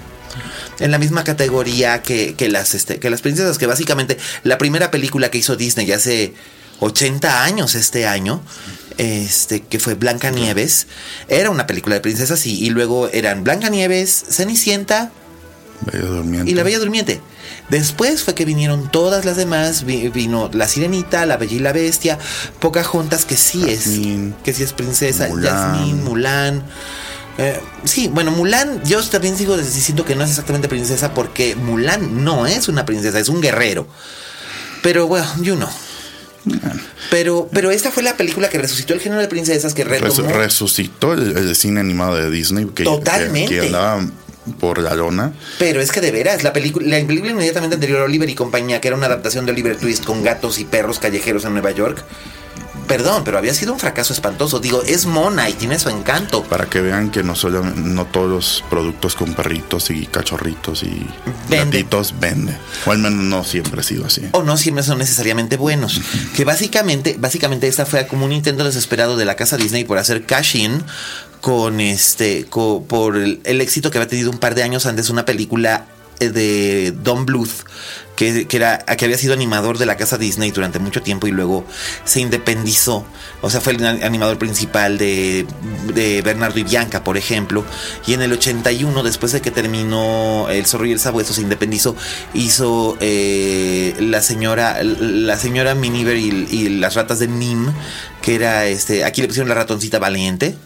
en la misma categoría que, las, este, que las princesas, que básicamente la primera película que hizo Disney hace 80 años este año, este, que fue Blanca Nieves, era una película de princesas y, y luego eran Blanca Nieves, Cenicienta y La Bella Durmiente. Después fue que vinieron todas las demás, vino La Sirenita, La Bella y la Bestia, Pocahontas, que sí es, que sí es princesa, Jasmine, Mulan. Eh, sí, bueno, Mulan, yo también sigo diciendo que no es exactamente princesa porque Mulan no es una princesa, es un guerrero. Pero bueno, you know. Pero, pero esta fue la película que resucitó el género de princesas, que resucitó el, cine animado de Disney. Que, Totalmente. andaba por la lona. Pero es que de veras, la película, la película inmediatamente anterior, Oliver y compañía, que era una adaptación de Oliver Twist con gatos y perros callejeros en Nueva York, Perdón, pero había sido un fracaso espantoso. Digo, es mona y tiene su encanto. Para que vean que no solo no todos los productos con perritos y cachorritos y gatitos venden. O al menos no siempre ha sido así. O no siempre son necesariamente buenos. que básicamente, básicamente esta fue como un intento desesperado de la casa Disney por hacer cash in con este por el, éxito que había tenido un par de años antes una película eh, de Don Bluth que, era, que había sido animador de la casa Disney durante mucho tiempo y luego se independizó. O sea, fue el animador principal de, de Bernardo y Bianca, por ejemplo. Y en el 81, después de que terminó El Zorro y el Sabueso, se independizó, hizo eh, la señora, la señora Miniver y, las ratas de Nim, que era este, aquí le pusieron la ratoncita valiente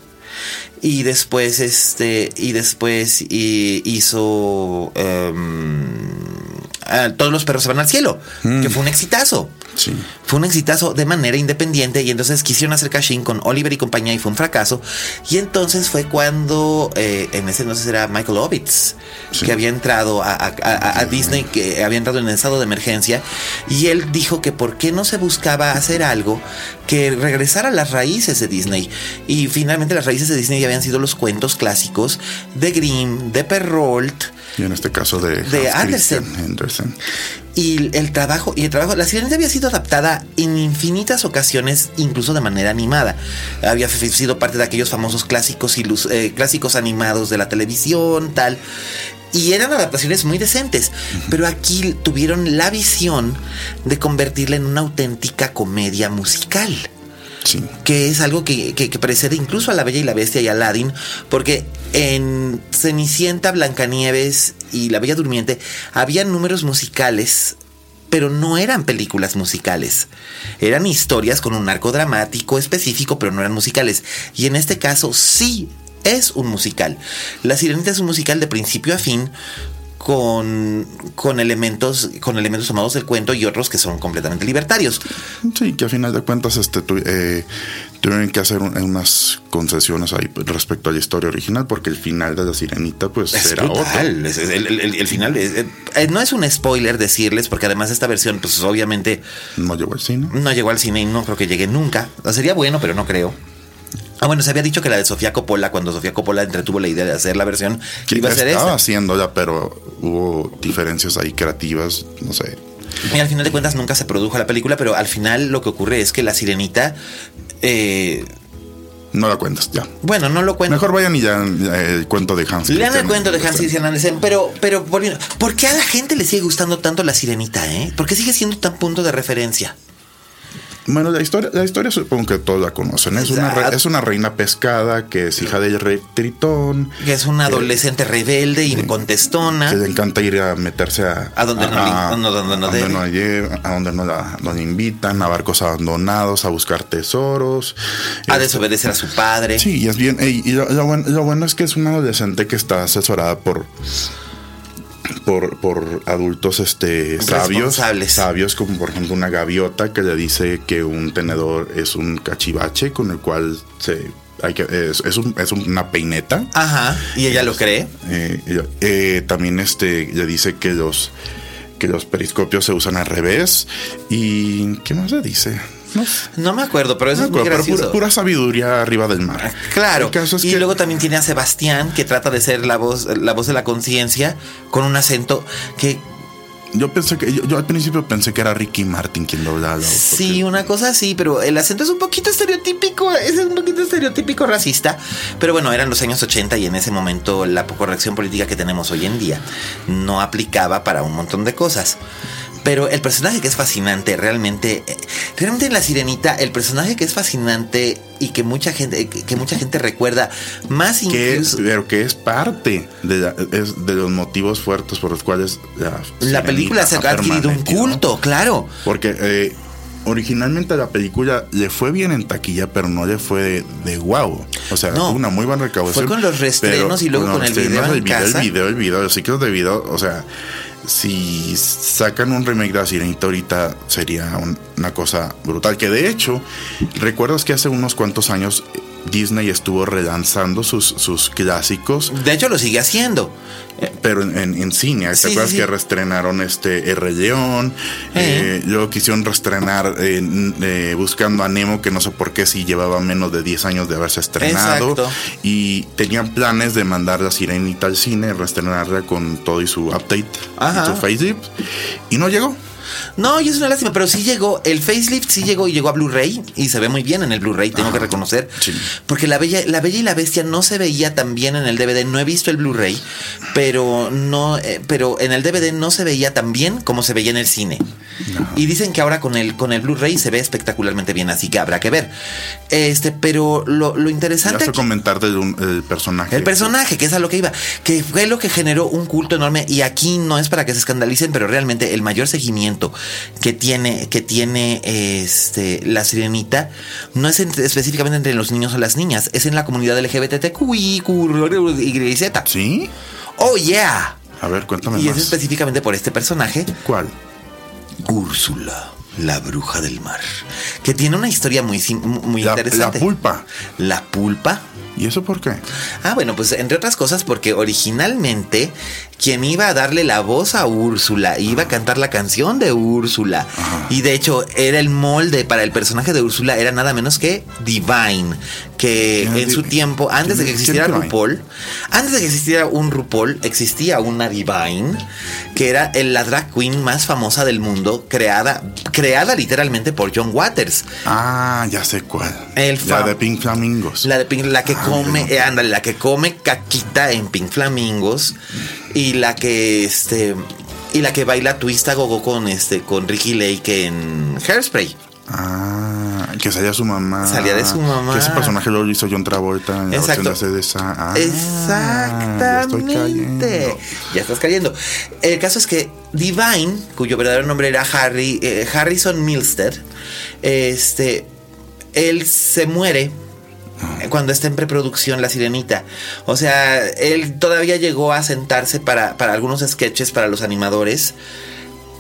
y después este y después hizo todos los perros se van al cielo que fue un exitazo fue un exitazo de manera independiente y entonces quisieron hacer Cashin con Oliver y compañía y fue un fracaso. Y entonces fue cuando, eh, en ese entonces era Michael Ovitz, que había entrado a, Disney, que había entrado en estado de emergencia y él dijo que por qué no se buscaba hacer algo que regresara a las raíces de Disney. Y finalmente las raíces de Disney habían sido los cuentos clásicos de Grimm, de Perrault. Y en este caso de, de Anderson y el trabajo y el trabajo la sirenita había sido adaptada en infinitas ocasiones incluso de manera animada. Había sido parte de aquellos famosos clásicos y eh, clásicos animados de la televisión tal. Y eran adaptaciones muy decentes, pero aquí tuvieron la visión de convertirla en una auténtica comedia musical. Que es algo que, precede incluso a La Bella y la Bestia y a Aladdin, porque en Cenicienta, Blancanieves y La Bella Durmiente había números musicales pero no eran películas musicales. Eran historias con un arco dramático específico, pero no eran musicales. Y en este caso sí es un musical. La Sirenita es un musical de principio a fin con, con elementos con elementos tomados del cuento y otros que son completamente libertarios. Sí, que a final de cuentas este, eh, tuvieron que hacer unas concesiones ahí respecto a la historia original porque el final de la sirenita pues era otro. el, final eh, no es un spoiler decirles porque además esta versión pues obviamente no llegó al cine. No llegó al cine y no creo que llegue nunca. sería bueno, pero no creo. Ah, bueno, se había dicho que la de Sofía Coppola, cuando Sofía Coppola entretuvo la idea de hacer la versión, que iba a ser Estaba haciendo ya, pero hubo diferencias ahí creativas, no sé. Y al final de cuentas nunca se produjo la película, pero al final lo que ocurre es que la sirenita. Eh, no la cuentas, ya. Bueno, no lo cuento. Mejor vayan y ya el cuento de Hans. Lean el cuento de Hans Christian Andersen, pero, pero volviendo. ¿Por qué a la gente le sigue gustando tanto la sirenita, eh? ¿Por qué sigue siendo tan punto de referencia? Bueno, la historia, la historia supongo que todos la conocen. Es una, es una reina pescada que es hija del rey Tritón. Que es una adolescente rebelde y contestona. Que le encanta ir a meterse a... A donde no, no, a donde no la invitan, a barcos abandonados, a buscar tesoros. A este, desobedecer a su padre. Sí, y es bien... Y, lo, bueno, lo bueno es que es una adolescente que está asesorada por por, por adultos este, sabios, sabios, como por ejemplo una gaviota que le dice que un tenedor es un cachivache con el cual se hay que, es, es, un, es una peineta. Ajá. Y ella lo cree. Eh, eh, también este le dice que los que los periscopios se usan al revés. ¿Y qué más le dice? No, me acuerdo, pero eso es muy gracioso. Pura, sabiduría arriba del mar. Claro. y luego también tiene a Sebastián, que trata de ser la voz, la voz de la conciencia, con un acento que yo pensé que yo, al principio pensé que era Ricky Martin quien doblaba. Sí, una cosa así, pero el acento es un poquito estereotípico, es un poquito estereotípico racista, pero bueno, eran los años 80 y en ese momento la corrección política que tenemos hoy en día no aplicaba para un montón de cosas. Pero el personaje que es fascinante, realmente, eh, realmente en La Sirenita, el personaje que es fascinante y que mucha gente, que mucha gente recuerda más incluso. pero que es parte de, de, los motivos fuertes por los cuales la, película se ha adquirido un culto, claro. Porque eh, originalmente la película le fue bien en taquilla, pero no le fue de, wow. O sea, tuvo una muy buena recaudación. Fue con los restrenos y luego con, el video, el video, el video, el video, los ciclos de video, o sea si sacan un remake de La Sirenita ahorita sería una cosa brutal. Que de hecho, recuerdas que hace unos cuantos años Disney estuvo relanzando sus, sus clásicos. De hecho, lo sigue haciendo. Pero en, cine, ¿te acuerdas que reestrenaron este R. León? Eh. luego quisieron reestrenar eh, Buscando a Nemo, que no sé por qué si llevaba menos de 10 años de haberse estrenado. Y tenían planes de mandar la sirenita al cine, reestrenarla con todo y su update, y su facelift. Y no llegó. No, y es una lástima, pero sí llegó, el facelift sí llegó y llegó a Blu-ray y se ve muy bien en el Blu-ray, tengo que reconocer. Porque la Bella, la Bella y la Bestia no se veía tan bien en el DVD, no he visto el Blu-ray, pero no, eh, pero en el DVD no se veía tan bien como se veía en el cine. Y dicen que ahora con el, con el Blu-ray se ve espectacularmente bien, así que habrá que ver. Este, pero lo, lo interesante. Ya comentar del personaje. El personaje, que es a lo que iba, que fue lo que generó un culto enorme. Y aquí no es para que se escandalicen, pero realmente el mayor seguimiento que tiene, que tiene este, la sirenita no es específicamente entre los niños o las niñas, es en la comunidad LGBTQI y Z. ¿Sí? Oh, yeah. A ver, cuéntame y es específicamente por este personaje. ¿Cuál? Úrsula. La bruja del mar. Que tiene una historia muy, muy interesante. La pulpa. La pulpa. ¿Y eso por qué? Ah, bueno, pues entre otras cosas porque originalmente quien iba a darle la voz a Úrsula, iba a cantar la canción de Úrsula. Y de hecho, era el molde para el personaje de Úrsula, era nada menos que Divine, que en su tiempo, antes de que existiera RuPaul, antes de que existiera un RuPaul, existía una Divine, que era la drag queen más famosa del mundo, creada, creada literalmente por John Waters. Ah, ya sé cuál. la de Pink Flamingos. La de Pink, la que come, eh, ándale, la que come caquita en Pink Flamingos y la que este y la que baila twist a gogo con este con Ricky Lake en Hairspray. Ah, que salía su mamá. Salía de su mamá. Que ese personaje lo hizo John Travolta en Exacto. la de esa. Ah, Exactamente. Ya, estás cayendo. El caso es que Divine, cuyo verdadero nombre era Harry, eh, Harrison Milstead, este, él se muere cuando está en preproducción La Sirenita. O sea, él todavía llegó a sentarse para, para algunos sketches para los animadores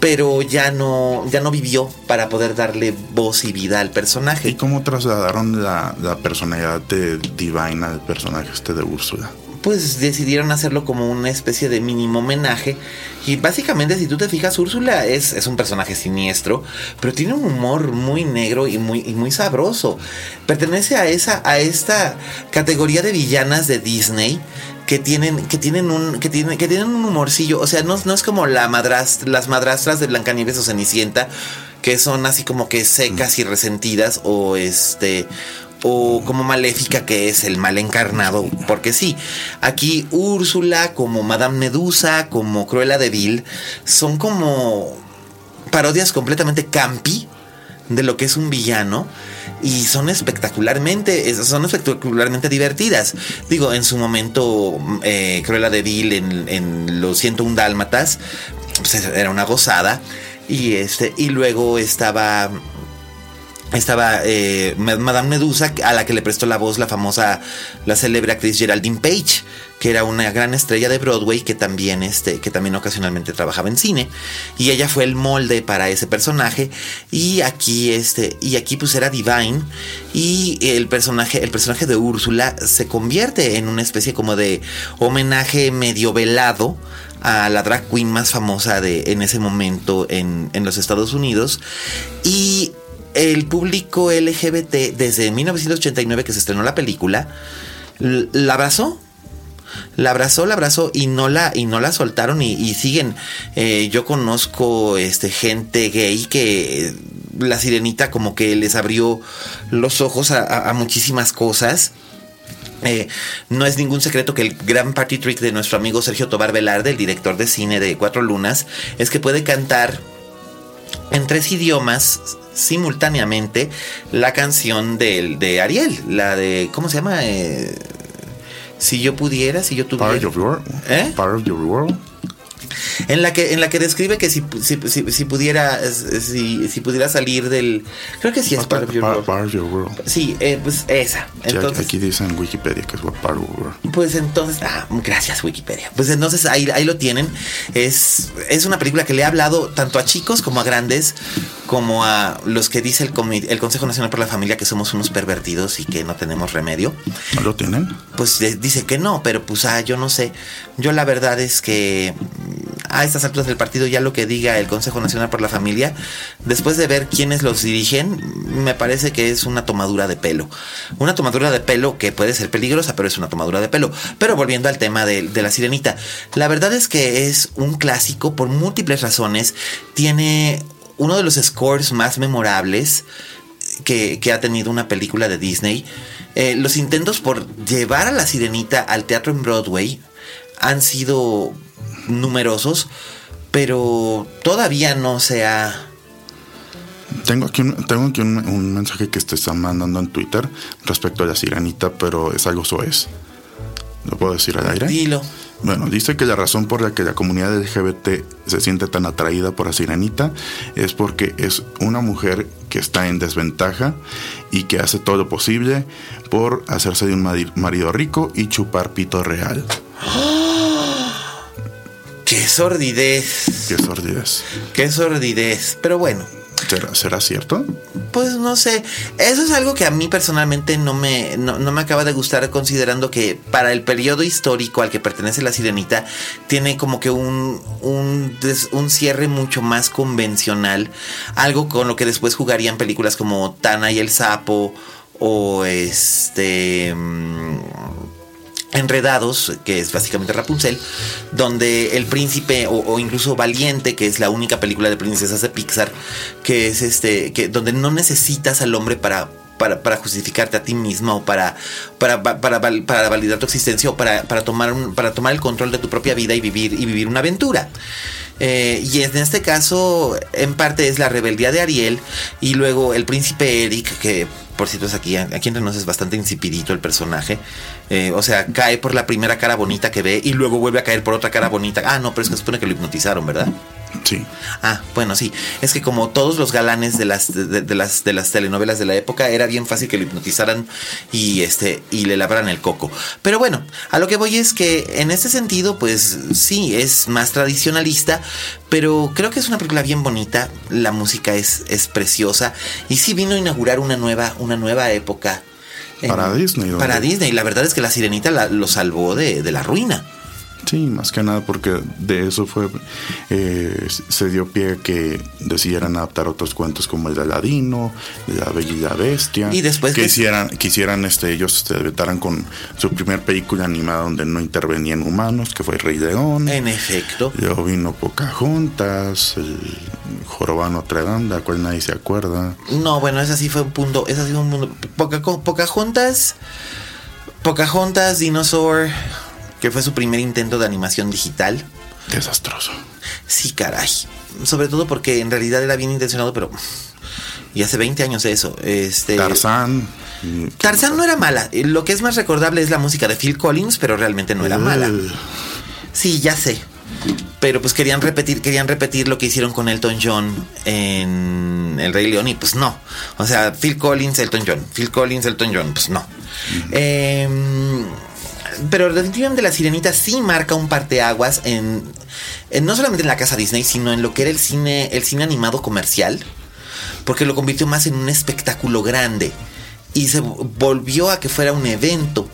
pero ya no, ya no vivió para poder darle voz y vida al personaje. ¿Y cómo trasladaron la, la personalidad de Divine al personaje este de Úrsula? Pues decidieron hacerlo como una especie de mínimo homenaje. Y básicamente, si tú te fijas, Úrsula es, es un personaje siniestro, pero tiene un humor muy negro y muy, muy sabroso. Pertenece a, esa, a esta categoría de villanas de Disney que tienen, que tienen un, que tienen, que tienen un humorcillo. O sea, no, no es como la las madrastras de Blancanieves o Cenicienta, que son así como que secas y resentidas, o este, o como maléfica que es el mal encarnado, porque sí, aquí Úrsula como Madame Medusa, como Cruella de Vil, son como parodias completamente campi de lo que es un villano y son espectacularmente son espectacularmente divertidas. Digo en su momento eh, Cruella de Vil en, en los 101 dálmatas pues, era una gozada y este y luego estaba estaba eh, Madame Medusa, a la que le prestó la voz la famosa, la célebre actriz Geraldine Page, que era una gran estrella de Broadway que también, este, que también ocasionalmente trabajaba en cine. Y ella fue el molde para ese personaje. Y aquí, este, y aquí pues era Divine. Y el personaje, el personaje de Úrsula se convierte en una especie como de homenaje medio velado a la drag queen más famosa de en ese momento en, en los Estados Unidos. Y el público LGBT desde 1989 que se estrenó la película la abrazó la abrazó, la abrazó y no la, y no la soltaron y, siguen. Eh, yo conozco este, gente gay que la sirenita como que les abrió los ojos a, muchísimas cosas. Eh, no es ningún secreto que el gran party trick de nuestro amigo Sergio Tobar Velarde, el director de cine de Cuatro Lunas, es que puede cantar en tres idiomas simultáneamente la canción de, de Ariel, la de, ¿cómo se llama? Eh, si yo pudiera, si yo tuviera... Part of your world. ¿Eh? Part of your world en la que en la que describe que si, si, si, pudiera si, si, pudiera salir del creo que sí es part, your, world. sí eh, pues esa entonces aquí dice en Wikipedia que es part your world. pues entonces ah, gracias Wikipedia pues entonces ahí, ahí lo tienen es es una película que le ha hablado tanto a chicos como a grandes como a los que dice el, el Consejo Nacional por la Familia que somos unos pervertidos y que no tenemos remedio ¿No lo tienen? pues dice que no pero pues ah, yo no sé yo la verdad es que a estas alturas del partido ya lo que diga el Consejo Nacional por la Familia, después de ver quiénes los dirigen, me parece que es una tomadura de pelo. Una tomadura de pelo que puede ser peligrosa, pero es una tomadura de pelo. Pero volviendo al tema de, de la sirenita, la verdad es que es un clásico por múltiples razones. Tiene uno de los scores más memorables que, que ha tenido una película de Disney. Eh, los intentos por llevar a la sirenita al teatro en Broadway han sido numerosos, pero todavía no se ha... Tengo aquí, un, tengo aquí un, un mensaje que te están mandando en Twitter respecto a la sirenita, pero es algo soez. ¿Lo puedo decir al aire? Dilo. Bueno, dice que la razón por la que la comunidad LGBT se siente tan atraída por la sirenita es porque es una mujer que está en desventaja y que hace todo lo posible por hacerse de un mari- marido rico y chupar pito real. ¡Qué sordidez! Qué sordidez. ¡Qué sordidez! Pero bueno, ¿Será, cierto? Pues no sé, eso es algo que a mí personalmente no me, no, me acaba de gustar considerando que para el periodo histórico al que pertenece la sirenita tiene como que un, un, un cierre mucho más convencional, algo con lo que después jugarían películas como Tana y el Sapo o este... Enredados, que es básicamente Rapunzel, donde el príncipe o, incluso Valiente, que es la única película de princesas de Pixar, que es este, que donde no necesitas al hombre para para, justificarte a ti misma o para, para, para, para val- para validar tu existencia o para, tomar para tomar el control de tu propia vida y vivir, y vivir una aventura. Eh, y en este caso, en parte es la rebeldía de Ariel y luego el príncipe Eric, que por cierto es aquí, aquí entre nos es bastante insipidito el personaje. Eh, o sea, cae por la primera cara bonita que ve y luego vuelve a caer por otra cara bonita. Ah, no, pero es que se supone que lo hipnotizaron, ¿verdad? Sí. Ah, bueno, sí. Es que como todos los galanes de las, de, de las, de las telenovelas de la época, era bien fácil que lo hipnotizaran y, este, y le lavaran el coco. Pero bueno, a lo que voy es que en ese sentido, pues sí, es más tradicionalista, pero creo que es una película bien bonita. La música es, es preciosa y sí vino a inaugurar una nueva, una nueva época. en- Para Disney. Para Disney. La verdad es que la sirenita la- lo salvó de, de la ruina. Sí, más que nada porque de eso fue, eh, se dio pie a que decidieran adaptar otros cuentos como el de Aladino, la Bella y la Bestia. Y después que hicieran, quisieran este, ellos se debutaran con su primer película animada donde no intervenían humanos, que fue Rey León. En efecto. Luego vino Pocahontas, el Jorobado Notre Dame, de la cual nadie se acuerda. No, bueno, esa sí fue un punto. Esa sí fue un punto. Poca, Pocahontas. Pocahontas Dinosaur. Que fue su primer intento de animación digital. Desastroso. Sí, caray. Sobre todo porque en realidad era bien intencionado, pero. Y hace 20 años de eso. Este. Tarzán. Tarzán no era mala. Eh, Lo que es más recordable es la música de Phil Collins, pero realmente no era mala. Eh, Sí, ya sé. Pero pues querían repetir, querían repetir lo que hicieron con Elton John en El Rey León y pues no. O sea, Phil Collins, Elton John. Phil Collins, Elton John, pues no. Em, pero definitivamente la sirenita sí marca un parteaguas en, en no solamente en la casa Disney, sino en lo que era el cine, el cine animado comercial. Porque lo convirtió más en un espectáculo grande. Y se volvió a que fuera un evento.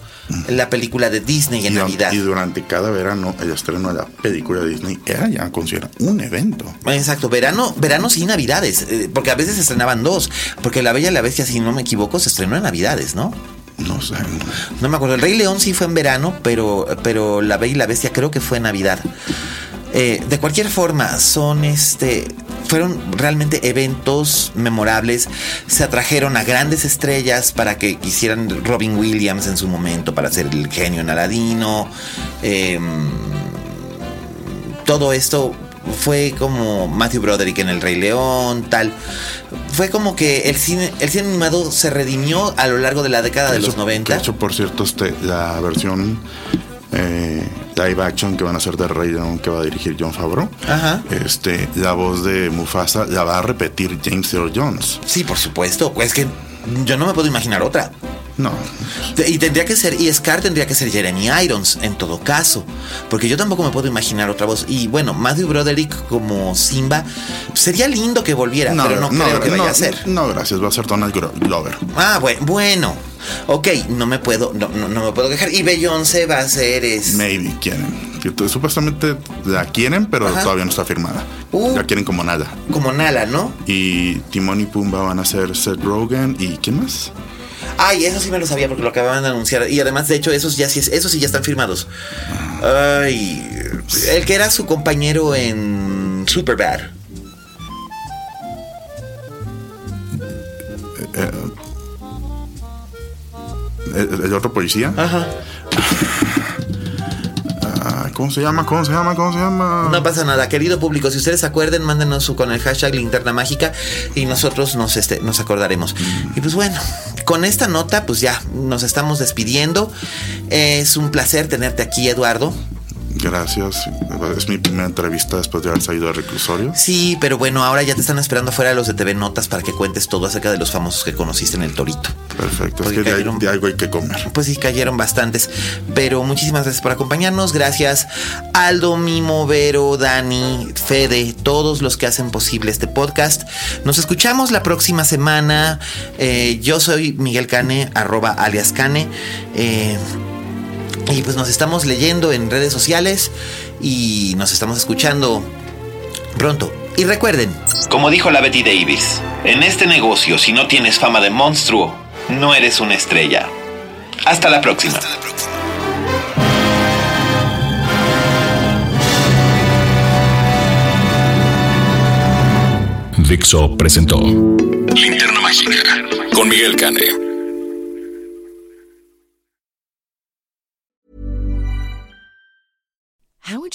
La película de Disney en y, Navidad. y durante cada verano, el estreno de la película de Disney era ya considerado un evento. Exacto, verano, verano y navidades, eh, porque a veces se estrenaban dos, porque La Bella y la Bestia, si no me equivoco, se estrenó en navidades, ¿no? No sé. no. Me acuerdo, El Rey León sí fue en verano, pero, pero La Bella y la Bestia creo que fue en Navidad. Eh, de cualquier forma, son este. Fueron realmente eventos memorables. Se atrajeron a grandes estrellas para que hicieran Robin Williams en su momento, para ser el genio en Aladino. Em, todo esto fue como Matthew Broderick en El Rey León, tal. Fue como que el cine, el cine animado se redimió a lo largo de la década de Eso- los 90. De hecho, por cierto, este, la versión eh, live action que van a hacer de Rey León que va a dirigir John Favreau, Ajá. este, la voz de Mufasa la va a repetir James Earl Jones. Sí, por supuesto. Pues que yo no me puedo imaginar otra. No, Y tendría que ser, y Scar tendría que ser Jeremy Irons en todo caso. Porque yo tampoco me puedo imaginar otra voz. Y bueno, Matthew Broderick como Simba, sería lindo que volviera, no, pero no, creo que vaya no, a ser. No, gracias, va a ser Donald Glover. Ah, bueno, bueno. Ok, no me puedo, no, no, no me puedo quejar. Y Beyoncé va a ser es. Maybe quieren. supuestamente la quieren, pero todavía no está firmada. Uh. la quieren como Nala. Como Nala, ¿no? Y Timón y Pumba van a ser Seth Rogen y ¿quién más? Ay, eso sí me lo sabía porque lo acababan de anunciar. Y además, de hecho, esos ya sí, esos sí ya están firmados. Ay, el que era su compañero en Superbad. Eh, eh, ¿El, otro policía? Ajá. ¿Cómo se llama? ¿Cómo se llama? ¿Cómo se llama? No pasa nada, querido público. Si ustedes acuerden, mándenos con el hashtag linterna mágica y nosotros nos, este, nos acordaremos. Y pues bueno, con esta nota, pues ya nos estamos despidiendo. Es un placer tenerte aquí, Eduardo. Gracias. Es mi primera entrevista después de haber salido del reclusorio. Sí, pero bueno, ahora ya te están esperando afuera los de TV Notas para que cuentes todo acerca de los famosos que conociste en el Torito. Perfecto, es que de, algo hay que comer. Pues sí, cayeron bastantes. Pero muchísimas gracias por acompañarnos. Gracias Aldo, Mimo, Vero, Dani, Fede, todos los que hacen posible este podcast. Nos escuchamos la próxima semana. Eh, yo soy Miguel Cane, arroba alias Cane. Eh, y pues nos estamos leyendo en redes sociales y nos estamos escuchando pronto. Y recuerden, como dijo la Betty Davis, en este negocio si no tienes fama de monstruo, no eres una estrella. Hasta la próxima. Dixo presentó Linterna Mágica con Miguel Cane.